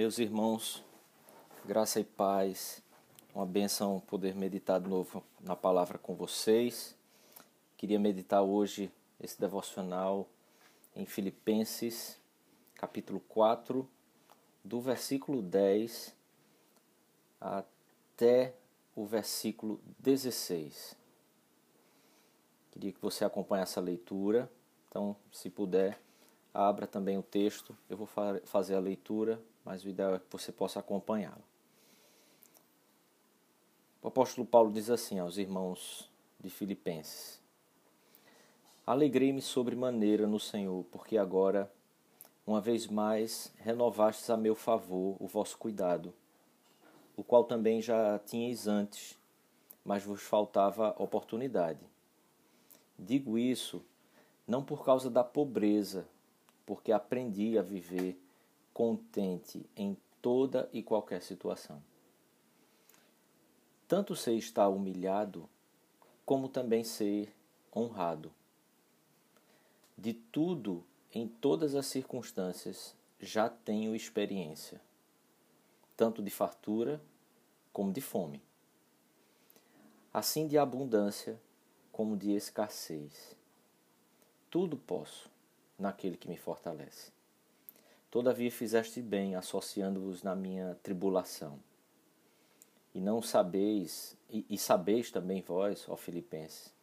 Meus irmãos, graça e paz, uma benção poder meditar de novo na palavra com vocês. Queria meditar hoje esse devocional em Filipenses, capítulo 4, do versículo 10 até o versículo 16. Queria que você acompanhasse a leitura, então, se puder, abra também o texto. Eu vou fazer a leitura mas o ideal é que você possa acompanhá-la. O apóstolo Paulo diz assim aos irmãos de Filipenses: Alegrei-me sobremaneira no Senhor, porque agora, uma vez mais, renovastes a meu favor o vosso cuidado, o qual também já tinhais antes, mas vos faltava oportunidade. Digo isso não por causa da pobreza, porque aprendi a viver contente em toda e qualquer situação. Tanto sei estar humilhado, como também ser honrado. De tudo, em todas as circunstâncias, já tenho experiência, tanto de fartura como de fome, assim de abundância como de escassez. Tudo posso naquele que me fortalece. Todavia fizeste bem, associando-vos na minha tribulação. E não sabeis, e, e sabeis também vós, ó Filipenses,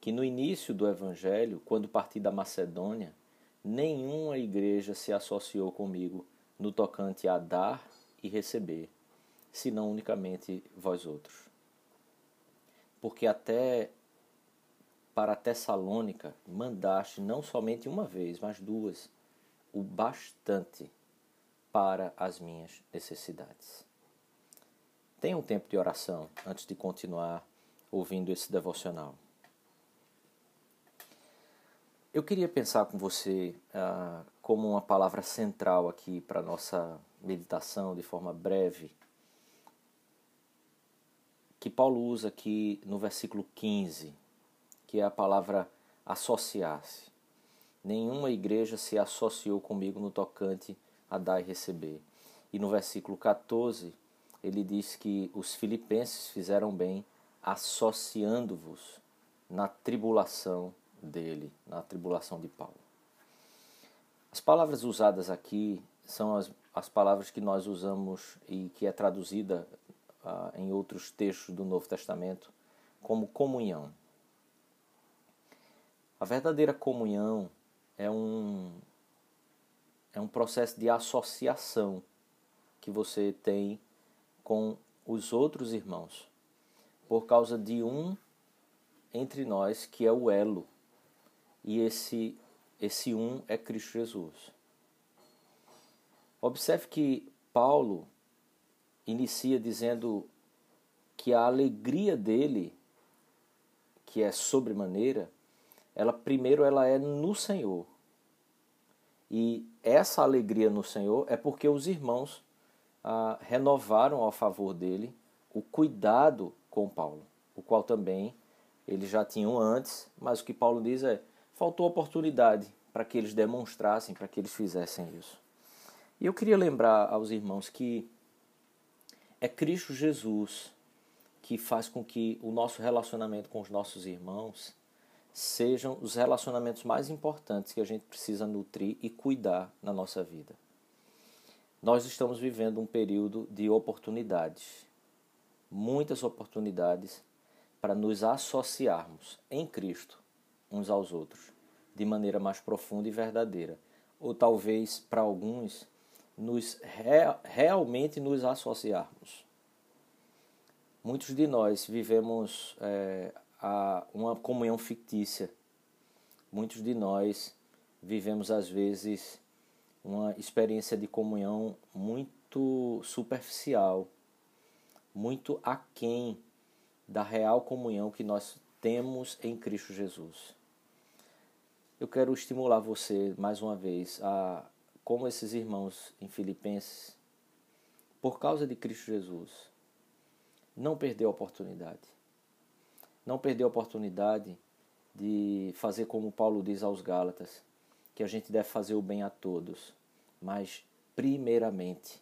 que no início do Evangelho, quando parti da Macedônia, nenhuma igreja se associou comigo no tocante a dar e receber, senão unicamente vós outros. Porque até para Tessalônica mandaste não somente uma vez, mas duas o bastante para as minhas necessidades. Tenha um tempo de oração antes de continuar ouvindo esse devocional. Eu queria pensar com você ah, como uma palavra central aqui para a nossa meditação de forma breve, que Paulo usa aqui no versículo 15, que é a palavra associar-se. Nenhuma igreja se associou comigo no tocante a dar e receber. E no versículo 14, ele diz que os filipenses fizeram bem associando-vos na tribulação dele, na tribulação de Paulo. As palavras usadas aqui são as, as palavras que nós usamos e que é traduzida ah, em outros textos do Novo Testamento como comunhão. A verdadeira comunhão é um, é um processo de associação que você tem com os outros irmãos, por causa de um entre nós que é o elo, e esse, esse um é Cristo Jesus. Observe que Paulo inicia dizendo que a alegria dele, que é sobremaneira, ela primeiro ela é no Senhor. E essa alegria no Senhor é porque os irmãos ah, renovaram ao favor dele o cuidado com Paulo, o qual também eles já tinham antes, mas o que Paulo diz é: faltou oportunidade para que eles demonstrassem, para que eles fizessem isso. E eu queria lembrar aos irmãos que é Cristo Jesus que faz com que o nosso relacionamento com os nossos irmãos sejam os relacionamentos mais importantes que a gente precisa nutrir e cuidar na nossa vida. Nós estamos vivendo um período de oportunidades, muitas oportunidades para nos associarmos em Cristo uns aos outros de maneira mais profunda e verdadeira, ou talvez para alguns nos re realmente nos associarmos. Muitos de nós vivemos é, a uma comunhão fictícia. Muitos de nós vivemos às vezes uma experiência de comunhão muito superficial, muito aquém da real comunhão que nós temos em Cristo Jesus. Eu quero estimular você mais uma vez a, como esses irmãos em Filipenses, por causa de Cristo Jesus, não perder a oportunidade não perder a oportunidade de fazer como Paulo diz aos Gálatas, que a gente deve fazer o bem a todos, mas primeiramente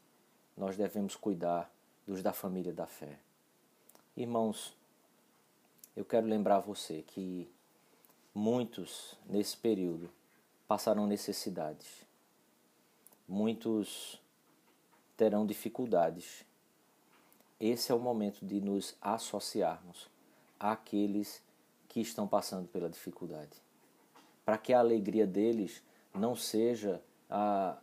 nós devemos cuidar dos da família da fé. Irmãos, eu quero lembrar você que muitos nesse período passarão necessidades. Muitos terão dificuldades. Esse é o momento de nos associarmos àqueles que estão passando pela dificuldade. Para que a alegria deles não seja a,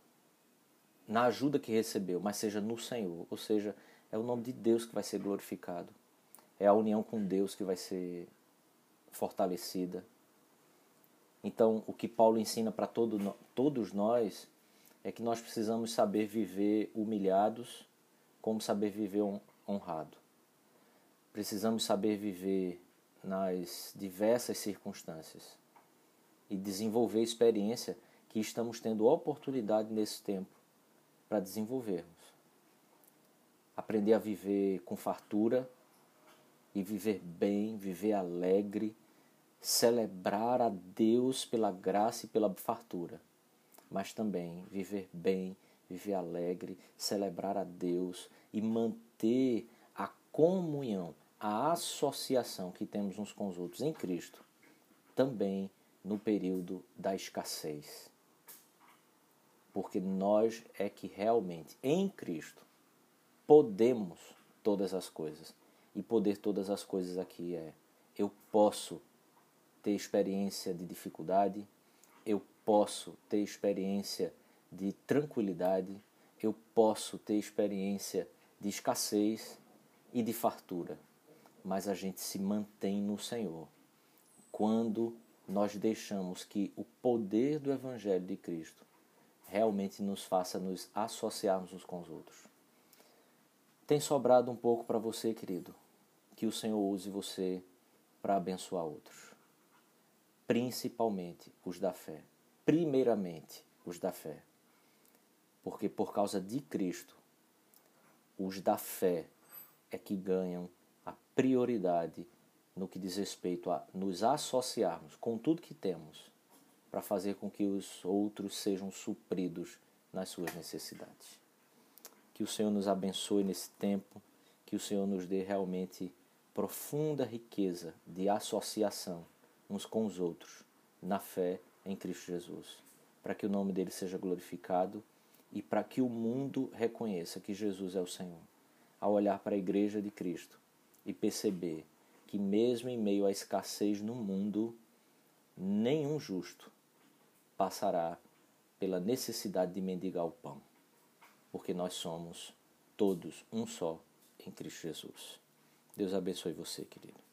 na ajuda que recebeu, mas seja no Senhor. Ou seja, é o nome de Deus que vai ser glorificado. É a união com Deus que vai ser fortalecida. Então, o que Paulo ensina para todo, todos nós é que nós precisamos saber viver humilhados, como saber viver honrado. Precisamos saber viver nas diversas circunstâncias e desenvolver experiência que estamos tendo oportunidade nesse tempo para desenvolvermos. Aprender a viver com fartura e viver bem, viver alegre, celebrar a Deus pela graça e pela fartura, mas também viver bem, viver alegre, celebrar a Deus e manter a comunhão, a associação que temos uns com os outros em Cristo, também no período da escassez. Porque nós é que realmente, em Cristo, podemos todas as coisas. E poder todas as coisas aqui é: eu posso ter experiência de dificuldade, eu posso ter experiência de tranquilidade, eu posso ter experiência de escassez e de fartura mas a gente se mantém no Senhor. Quando nós deixamos que o poder do Evangelho de Cristo realmente nos faça nos associarmos uns com os outros. Tem sobrado um pouco para você, querido, que o Senhor use você para abençoar outros, principalmente os da fé. Primeiramente, os da fé. Porque por causa de Cristo, os da fé é que ganham prioridade no que diz respeito a nos associarmos com tudo que temos para fazer com que os outros sejam supridos nas suas necessidades. Que o Senhor nos abençoe nesse tempo, que o Senhor nos dê realmente profunda riqueza de associação uns com os outros na fé em Cristo Jesus, para que o nome dele seja glorificado e para que o mundo reconheça que Jesus é o Senhor. Ao olhar para a igreja de Cristo, e perceber que, mesmo em meio à escassez no mundo, nenhum justo passará pela necessidade de mendigar o pão, porque nós somos todos um só em Cristo Jesus. Deus abençoe você, querido.